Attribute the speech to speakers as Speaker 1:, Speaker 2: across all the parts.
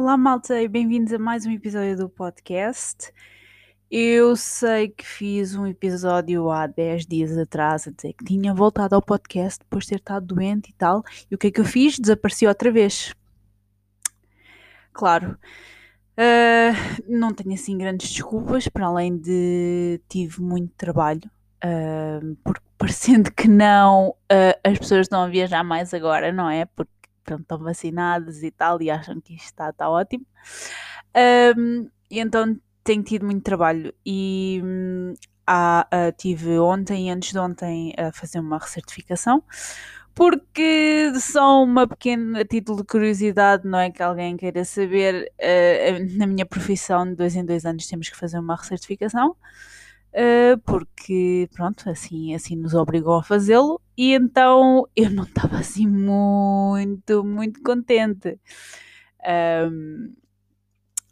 Speaker 1: Olá, malta, e bem-vindos a mais um episódio do podcast. Eu sei que fiz um episódio há 10 dias atrás a dizer que tinha voltado ao podcast depois de ter estado doente e tal, e o que é que eu fiz? Desapareci outra vez. Claro, uh, não tenho assim grandes desculpas, para além de tive muito trabalho, uh, porque parecendo que não, uh, as pessoas estão a viajar mais agora, não é? Porque pronto, estão vacinadas e tal, e acham que isto está, está ótimo. Um, e então tenho tido muito trabalho e hum, há, uh, tive ontem e antes de ontem a fazer uma recertificação porque só uma pequena título de curiosidade, não é que alguém queira saber, uh, na minha profissão de dois em dois anos temos que fazer uma recertificação porque pronto, assim, assim nos obrigou a fazê-lo e então eu não estava assim muito, muito contente. Um,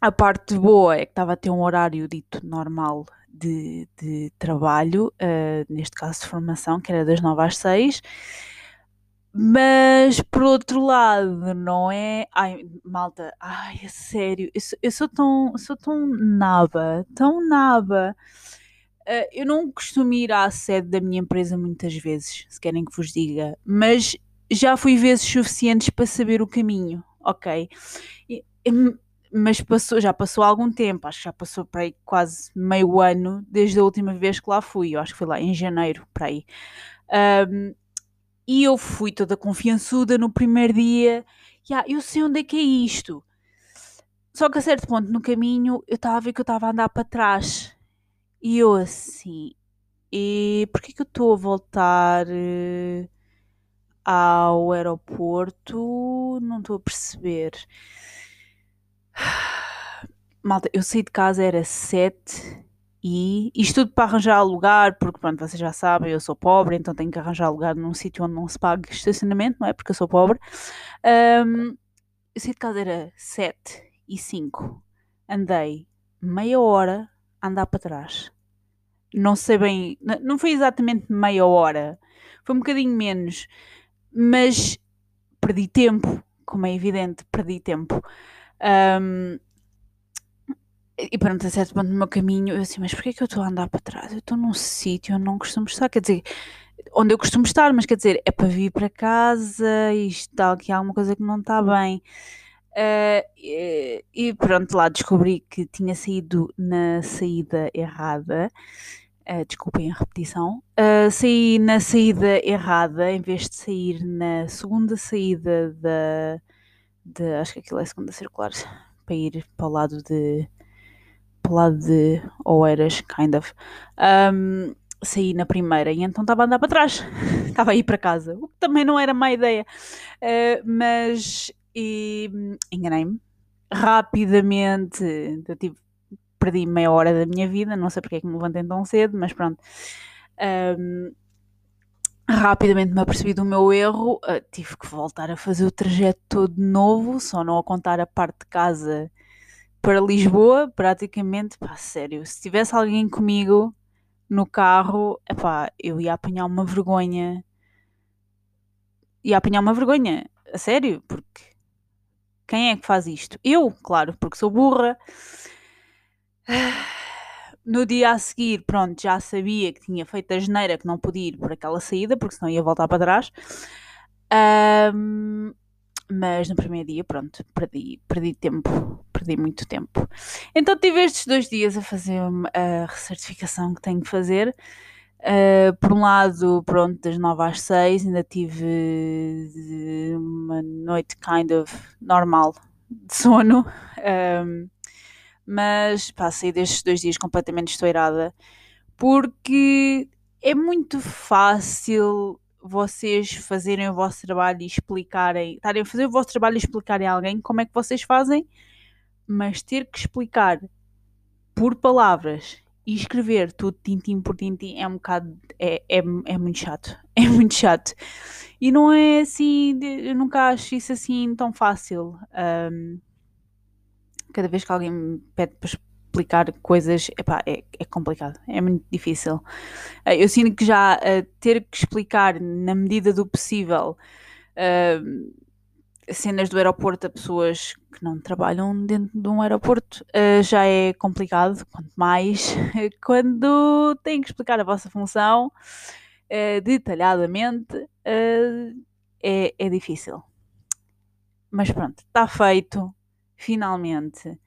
Speaker 1: a parte boa é que estava a ter um horário dito normal de, de trabalho, uh, neste caso de formação, que era das 9 às 6. Mas por outro lado, não é. Ai, malta, ai, é sério, eu sou, eu sou tão, sou tão naba, tão naba. Uh, eu não costumo ir à sede da minha empresa muitas vezes, se querem que vos diga, mas já fui vezes suficientes para saber o caminho, ok? E, mas passou, já passou algum tempo, acho que já passou para aí quase meio ano desde a última vez que lá fui, eu acho que foi lá em janeiro, para aí. Um, e eu fui toda confiançuda no primeiro dia, yeah, eu sei onde é que é isto. Só que a certo ponto no caminho eu estava a ver que eu estava a andar para trás e eu assim, e porquê que eu estou a voltar uh, ao aeroporto? Não estou a perceber. Malta, eu saí de casa, era 7 e isto tudo para arranjar lugar, porque pronto, vocês já sabem, eu sou pobre, então tenho que arranjar lugar num sítio onde não se pague estacionamento, não é? Porque eu sou pobre. Um, eu saí de casa, era 7 e 5. Andei meia hora andar para trás. Não sei bem, não foi exatamente meia hora, foi um bocadinho menos, mas perdi tempo, como é evidente, perdi tempo. Um, e pronto, a certo ponto no meu caminho, eu assim, mas porquê é que eu estou a andar para trás? Eu estou num sítio onde não costumo estar, quer dizer, onde eu costumo estar, mas quer dizer, é para vir para casa e está aqui alguma coisa que não está bem. Uh, e, e, pronto, lá descobri que tinha saído na saída errada. Uh, desculpem a repetição. Uh, saí na saída errada em vez de sair na segunda saída da. De, acho que aquilo é segunda circular. Para ir para o lado de. Para o lado de Oeiras, kind of. Um, saí na primeira e então estava a andar para trás. estava a ir para casa. O que também não era má ideia. Uh, mas e hum, enganei-me rapidamente. Eu tive, perdi meia hora da minha vida, não sei porque é que me levantei tão cedo, mas pronto. Um, rapidamente me apercebi do meu erro, uh, tive que voltar a fazer o trajeto todo de novo, só não a contar a parte de casa para Lisboa, praticamente, pá, sério, se tivesse alguém comigo no carro, epá, eu ia apanhar uma vergonha. Ia apanhar uma vergonha, a sério, porque quem é que faz isto? Eu, claro, porque sou burra. No dia a seguir, pronto, já sabia que tinha feito a geneira, que não podia ir por aquela saída, porque senão ia voltar para trás. Um, mas no primeiro dia, pronto, perdi, perdi tempo, perdi muito tempo. Então tive estes dois dias a fazer a recertificação que tenho que fazer. Uh, por um lado, pronto, das 9 às 6 ainda tive uma noite kind of normal de sono, um, mas passei destes dois dias completamente estourada porque é muito fácil vocês fazerem o vosso trabalho e explicarem, estarem a fazer o vosso trabalho e explicarem a alguém como é que vocês fazem, mas ter que explicar por palavras e escrever tudo tintim por tintim é um bocado. É, é, é muito chato. É muito chato. E não é assim. Eu nunca acho isso assim tão fácil. Um, cada vez que alguém me pede para explicar coisas, epá, é, é complicado. É muito difícil. Uh, eu sinto que já uh, ter que explicar na medida do possível. Uh, cenas do aeroporto a pessoas que não trabalham dentro de um aeroporto uh, já é complicado, quanto mais quando têm que explicar a vossa função uh, detalhadamente, uh, é, é difícil. Mas pronto, está feito, finalmente.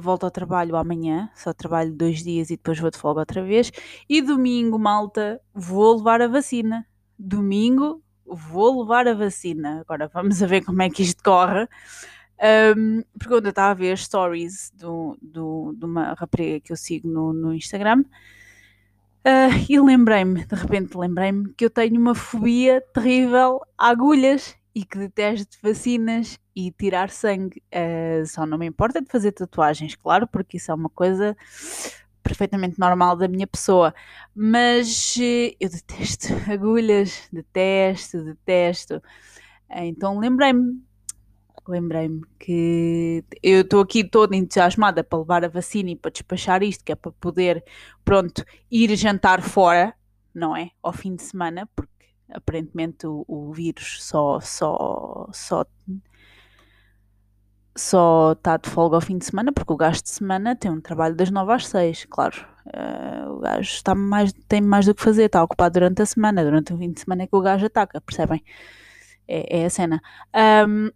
Speaker 1: volto ao trabalho amanhã, só trabalho dois dias e depois vou de folga outra vez. E domingo, malta, vou levar a vacina. Domingo vou levar a vacina. Agora vamos a ver como é que isto corre. Um, porque eu estava a ver stories do, do, de uma rapariga que eu sigo no, no Instagram uh, e lembrei-me, de repente lembrei-me que eu tenho uma fobia terrível a agulhas e que detesto vacinas e tirar sangue. Uh, só não me importa de fazer tatuagens, claro, porque isso é uma coisa perfeitamente normal da minha pessoa, mas eh, eu detesto agulhas, detesto, detesto. Então lembrei-me, lembrei-me que eu estou aqui toda entusiasmada para levar a vacina e para despachar isto, que é para poder, pronto, ir jantar fora, não é? Ao fim de semana, porque aparentemente o, o vírus só, só, só só está de folga ao fim de semana, porque o gajo de semana tem um trabalho das 9 às 6, claro. Uh, o gajo está mais, tem mais do que fazer, está ocupado durante a semana, durante o fim de semana é que o gajo ataca, percebem? É, é a cena. Um,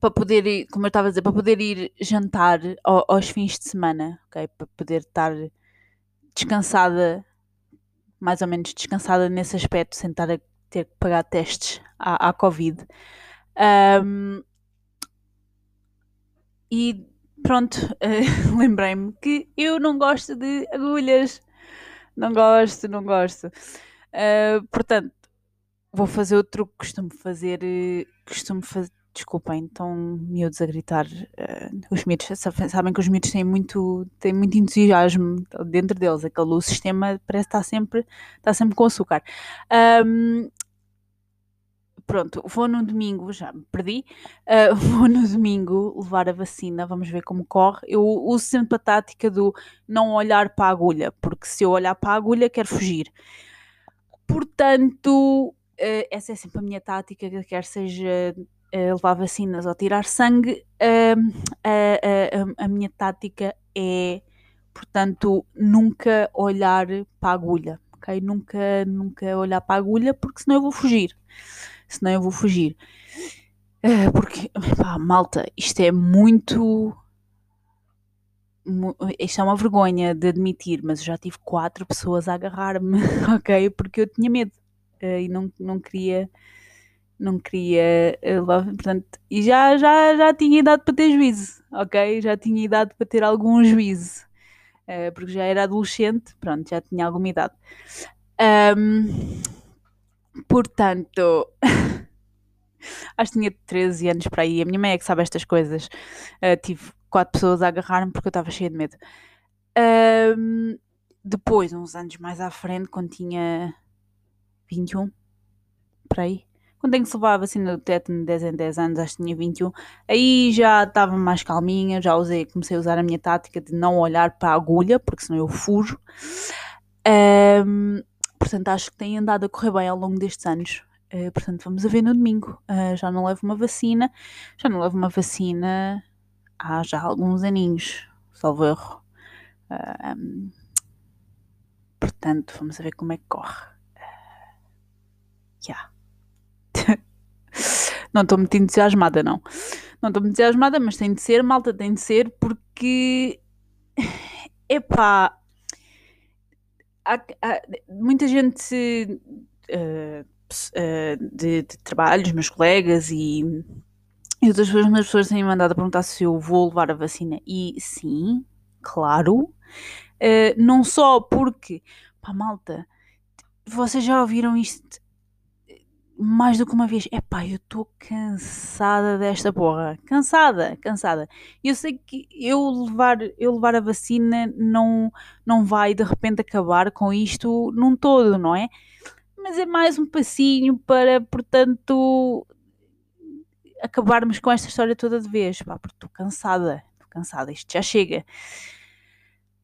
Speaker 1: para poder ir, como eu estava a dizer, para poder ir jantar ao, aos fins de semana, ok? Para poder estar descansada, mais ou menos descansada nesse aspecto, sem estar a ter que pagar testes à, à Covid. Um, e pronto, uh, lembrei-me que eu não gosto de agulhas. Não gosto, não gosto. Uh, portanto, vou fazer o truque que costumo fazer. Uh, costumo fazer. Desculpem, estão miúdos a gritar. Uh, os miúdos sabem que os miúdos têm muito, têm muito entusiasmo dentro deles. Aquele o sistema parece estar sempre, está sempre com açúcar. Um, pronto, vou no domingo, já me perdi, uh, vou no domingo levar a vacina, vamos ver como corre. Eu uso sempre a tática do não olhar para a agulha, porque se eu olhar para a agulha, quero fugir. Portanto, uh, essa é sempre a minha tática, quer seja uh, levar vacinas ou tirar sangue, a, a minha tática é, portanto, nunca olhar para a agulha. ok? Nunca, nunca olhar para a agulha, porque senão eu vou fugir senão eu vou fugir. Uh, porque, pá, malta, isto é muito. Isto é uma vergonha de admitir, mas eu já tive quatro pessoas a agarrar-me, ok? Porque eu tinha medo uh, e não, não queria. Não queria. Uh, portanto, e já, já, já tinha idade para ter juízo, ok? Já tinha idade para ter algum juízo. porque já era adolescente, pronto, já tinha alguma idade. Um, Portanto, acho que tinha 13 anos para aí. A minha mãe é que sabe estas coisas. Uh, tive quatro pessoas a agarrar-me porque eu estava cheia de medo. Depois, uns anos mais à frente, quando tinha 21, para aí, quando tenho que levar a vacina do tétano de 10 em 10 anos, acho que tinha 21, aí já estava mais calminha, já usei, comecei a usar a minha tática de não olhar para a agulha, porque senão eu fujo. Um, Portanto, acho que tem andado a correr bem ao longo destes anos. Uh, portanto, vamos a ver no domingo. Uh, já não levo uma vacina. Já não levo uma vacina há já alguns aninhos, salvo erro. Uh, um, portanto, vamos a ver como é que corre. Já. Yeah. não estou muito entusiasmada, não. Não estou muito entusiasmada, mas tem de ser, malta, tem de ser, porque. Epá, há, há muita gente uh, uh, de, de trabalho, os meus colegas e, e outras pessoas, as pessoas têm mandado a perguntar se eu vou levar a vacina. E sim, claro. Uh, não só porque, pá, malta, vocês já ouviram isto mais do que uma vez, epá, eu estou cansada desta porra, cansada, cansada. Eu sei que eu levar, eu levar a vacina não, não vai de repente acabar com isto num todo, não é? Mas é mais um passinho para, portanto, acabarmos com esta história toda de vez, pá, porque estou cansada, estou cansada, isto já chega.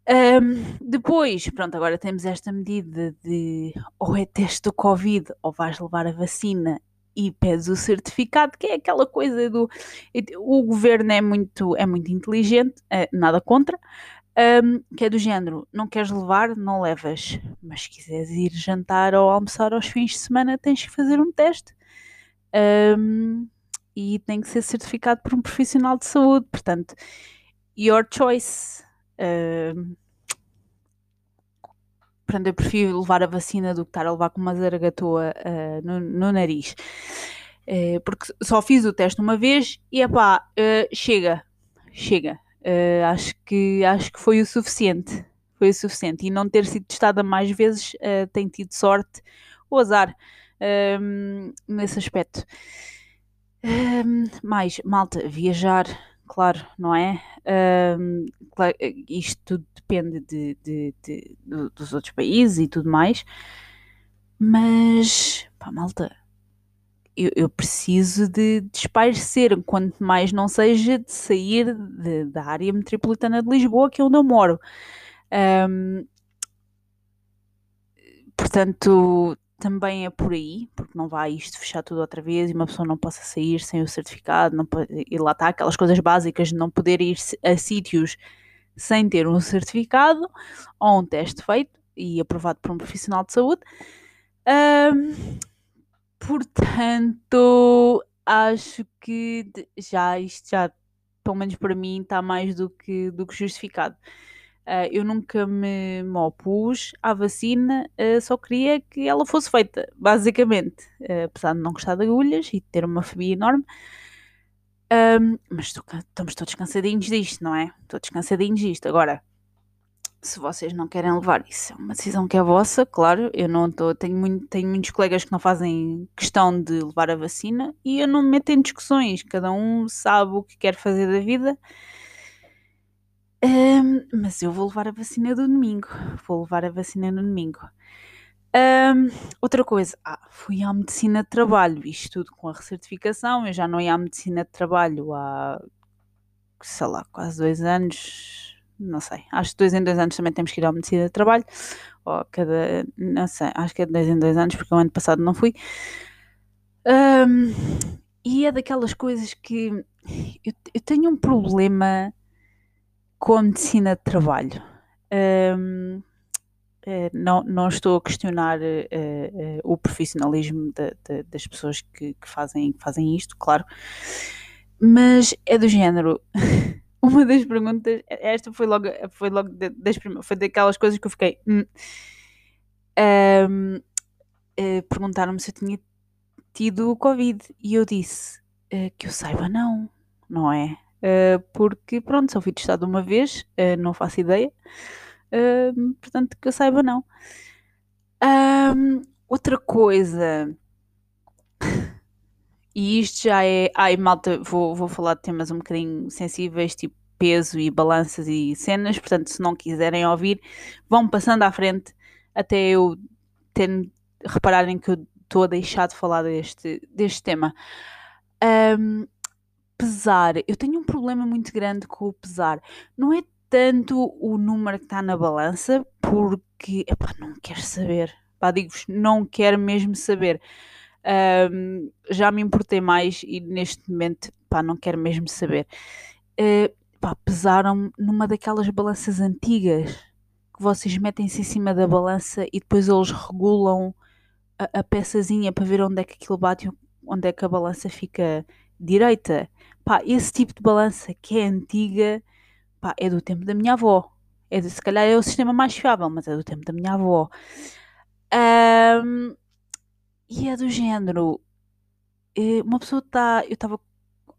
Speaker 1: Um, depois, pronto, agora temos esta medida de ou é teste do Covid ou vais levar a vacina e pedes o certificado, que é aquela coisa do. O governo é muito, é muito inteligente, é, nada contra, um, que é do género: não queres levar, não levas, mas se quiseres ir jantar ou almoçar aos fins de semana, tens que fazer um teste. Um, e tem que ser certificado por um profissional de saúde, portanto, your choice. Um, portanto, eu prefiro levar a vacina do que estar a levar com uma zaragatoa uh, no, no, nariz. Uh, porque só fiz o teste uma vez e é pá, uh, chega, chega. acho, que, acho que foi o suficiente. Foi o suficiente. E não ter sido testada mais vezes tem tido sorte ou azar nesse aspecto. mais, malta, viajar claro, não é? Um, claro, isto tudo depende de, de, de, dos outros países e tudo mais, mas, pá, malta, eu, eu preciso de, de espairecer, quanto mais não seja de sair da área metropolitana de Lisboa, que é onde eu moro. Um, portanto, também é por aí, porque não vai isto fechar tudo outra vez e uma pessoa não possa sair sem o certificado, não pode, e lá está aquelas coisas básicas de não poder ir a sítios sem ter um certificado ou um teste feito e aprovado por um profissional de saúde. Um, portanto, acho que já isto já, pelo menos para mim, está mais do que, do que justificado. Uh, eu nunca me, opus à vacina, uh, só queria que ela fosse feita, basicamente. Uh, apesar de não gostar de agulhas e ter uma fobia enorme. Mas estamos todos cansadinhos disto, não é? Todos cansadinhos disto. Agora, se vocês não querem levar isso, é uma decisão que é vossa, claro. Eu não estou. Tenho, muito, tenho muitos colegas que não fazem questão de levar a vacina e eu não me meto em discussões. Cada um sabe o que quer fazer da vida um, mas eu vou levar a vacina do domingo. Vou levar a vacina no domingo. Um, outra coisa, ah, fui à medicina de trabalho, isto tudo com a recertificação. Eu já não ia à medicina de trabalho há, sei lá, quase dois anos. Não sei, acho que dois em dois anos também temos que ir à medicina de trabalho. Ou cada, não sei, acho que é de dois em dois anos, porque o ano passado não fui. Um, e é daquelas coisas que eu, eu tenho um problema com a medicina de trabalho. Um, eh, não, não estou a questionar uh, uh, o profissionalismo de, de, das pessoas que, que, fazem, que fazem isto, claro, mas é do género. Uma das perguntas, esta foi logo, foi logo das foi daquelas coisas que eu fiquei. Hum, um, uh, Perguntaram-me se eu tinha tido Covid e eu disse que eu saiba, não, não é? Uh, porque, pronto, só fui testado uma vez, uh, não faço ideia, uh, portanto, que eu saiba, não. Um, outra coisa, e isto já é. Ai, malta, vou, vou falar de temas um bocadinho sensíveis, tipo peso e balanças e cenas, portanto, se não quiserem ouvir, vão passando à frente até eu ter, repararem que eu estou a deixar de falar deste, deste tema. Um, pesar, eu tenho um problema muito grande com o pesar. Não é tanto o número que está na balança, porque epá, não quero saber. Pá, digo-vos, não quero mesmo saber. Um, já me importei mais e neste momento pá, não quero mesmo saber. Uh, pá, pesaram numa daquelas balanças antigas que vocês metem-se em cima da balança e depois eles regulam a, a peçazinha para ver onde é que aquilo bate, onde é que a balança fica direita. Pá, esse tipo de balança que é antiga, pá, é do tempo da minha avó. É de, se calhar é o sistema mais fiável, mas é do tempo da minha avó. Um, e é do género. Eh, uma pessoa está. Eu estava,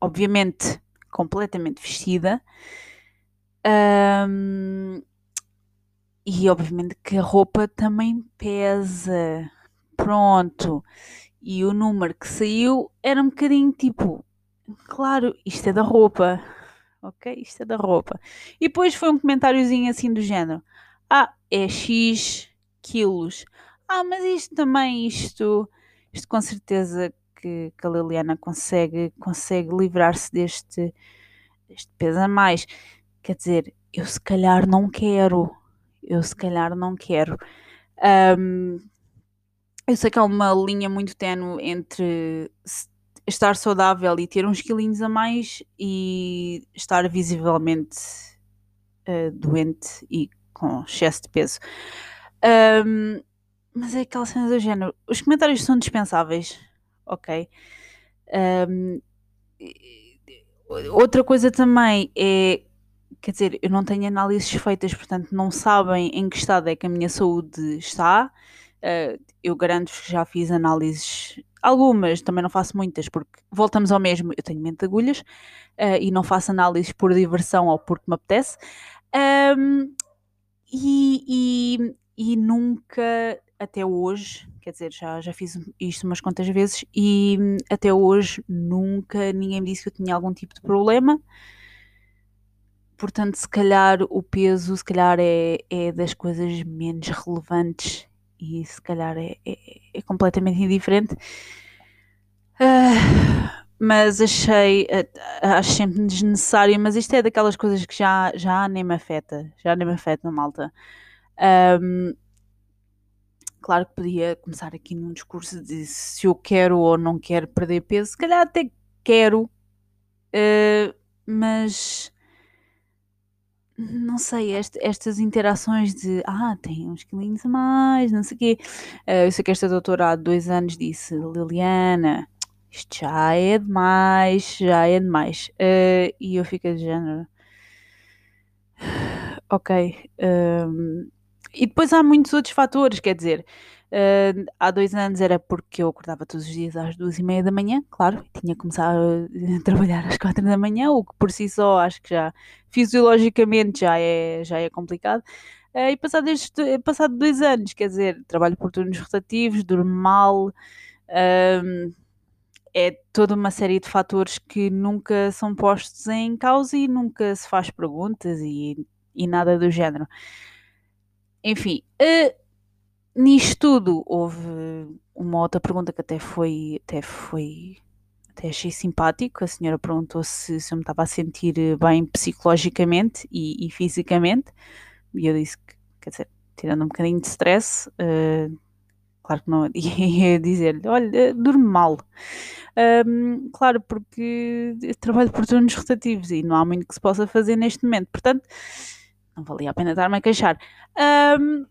Speaker 1: obviamente, completamente vestida. Um, e obviamente que a roupa também pesa. Pronto. E o número que saiu era um bocadinho tipo Claro, isto é da roupa. Ok? Isto é da roupa. E depois foi um comentáriozinho assim do género. Ah, é X quilos. Ah, mas isto também, isto, isto com certeza que, que a Liliana consegue, consegue livrar-se deste, deste peso a mais. Quer dizer, eu se calhar não quero. Eu se calhar não quero. Um, Eu sei que há uma linha muito ténue entre estar saudável e ter uns quilinhos a mais e estar visivelmente uh, doente e com excesso de peso. Um, mas é aquela cena do género. Os comentários são dispensáveis, ok? Um, outra coisa também é. Quer dizer, eu não tenho análises feitas, portanto não sabem em que estado é que a minha saúde está. Uh, eu garanto-vos que já fiz análises, algumas, também não faço muitas, porque voltamos ao mesmo. Eu tenho mente de agulhas uh, e não faço análises por diversão ou porque me apetece. Um, e, e, e nunca até hoje, quer dizer, já, já fiz isto umas quantas vezes e até hoje nunca ninguém me disse que eu tinha algum tipo de problema. Portanto, se calhar o peso, se calhar é, é das coisas menos relevantes e se calhar é, é, é completamente indiferente. Uh, mas achei, uh, acho sempre desnecessário, mas isto é daquelas coisas que já, já nem me afeta, já nem me afeta, malta. Um, Claro que podia começar aqui num discurso de se eu quero ou não quero perder peso, se calhar até quero, uh, mas não sei, este, estas interações de ah, tem uns quilinhos a mais, não sei o quê. Uh, eu sei que esta doutora há dois anos disse, Liliana, isto já é demais, já é demais. Uh, e eu fico de género. Ok. Um, e depois há muitos outros fatores, quer dizer, uh, há dois anos era porque eu acordava todos os dias às duas e meia da manhã, claro, tinha começado a trabalhar às quatro da manhã, o que por si só acho que já fisiologicamente já é, já é complicado. Uh, e passado, passado dois anos, quer dizer, trabalho por turnos rotativos, durmo mal, é toda uma série de fatores que nunca são postos em causa e nunca se faz perguntas e, e nada do género. Enfim, uh, nisto tudo houve uma outra pergunta que até foi, até foi, até achei simpático. A senhora perguntou se, se eu me estava a sentir bem psicologicamente e, e fisicamente. E eu disse que, quer dizer, tirando um bocadinho de stress, uh, claro que não ia dizer-lhe, olha, durmo mal. Um, claro, porque trabalho por turnos rotativos e não há muito que se possa fazer neste momento. Portanto, não valia a pena estar-me a queixar. Um,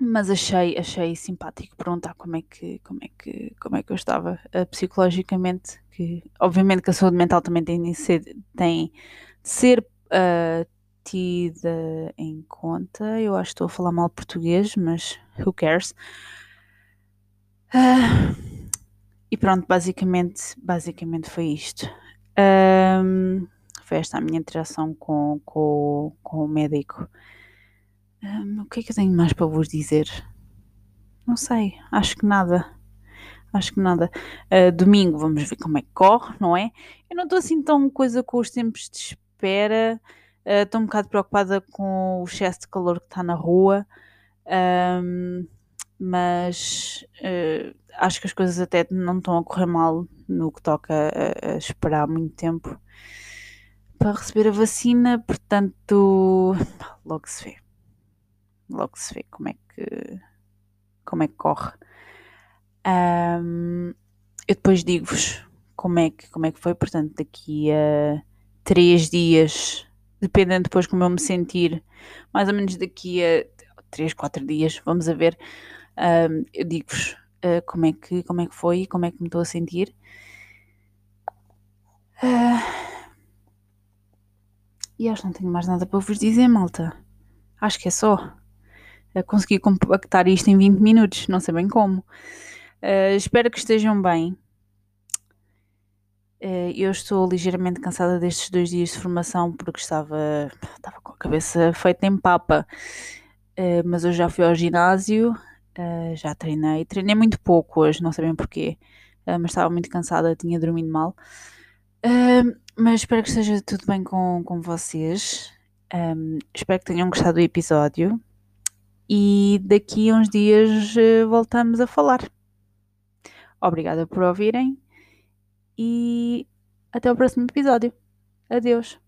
Speaker 1: mas achei, achei simpático perguntar como é que, como é que, como é que eu estava uh, psicologicamente, que obviamente que a saúde mental também tem de ser, tem de ser uh, tida em conta. Eu acho que estou a falar mal português, mas who cares? Uh, e pronto, basicamente, basicamente foi isto. Um, foi esta a minha interação com, com, com o médico. Um, o que é que eu tenho mais para vos dizer? Não sei, acho que nada. Acho que nada. Uh, domingo vamos ver como é que corre, não é? Eu não estou assim tão coisa com os tempos de espera. Uh, estou um bocado preocupada com o excesso de calor que está na rua. Um, mas uh, acho que as coisas até não estão a correr mal no que toca a, a esperar muito tempo para receber a vacina, portanto, logo se vê. Logo se vê como é que, como é que corre. Um, eu depois digo-vos como é, que, como é que foi, portanto, daqui a três dias, dependendo depois como eu me sentir, mais ou menos daqui a três, quatro dias, vamos a ver, um, eu digo-vos uh, como, é que, como é que foi e como é que me estou a sentir. Uh, e acho que não tenho mais nada para vos dizer, malta. Acho que é só. Consegui compactar isto em 20 minutos, não sei bem como. Uh, espero que estejam bem. Uh, eu estou ligeiramente cansada destes dois dias de formação porque estava, estava com a cabeça feita em papa. Uh, mas eu já fui ao ginásio, já treinei. Treinei muito pouco hoje, não sei bem porquê, mas estava muito cansada, tinha dormido mal. Mas espero que esteja tudo bem com, com vocês. Um, espero que tenham gostado do episódio. E daqui a uns dias uh, voltamos a falar. Obrigada por ouvirem e até o próximo episódio. Adeus.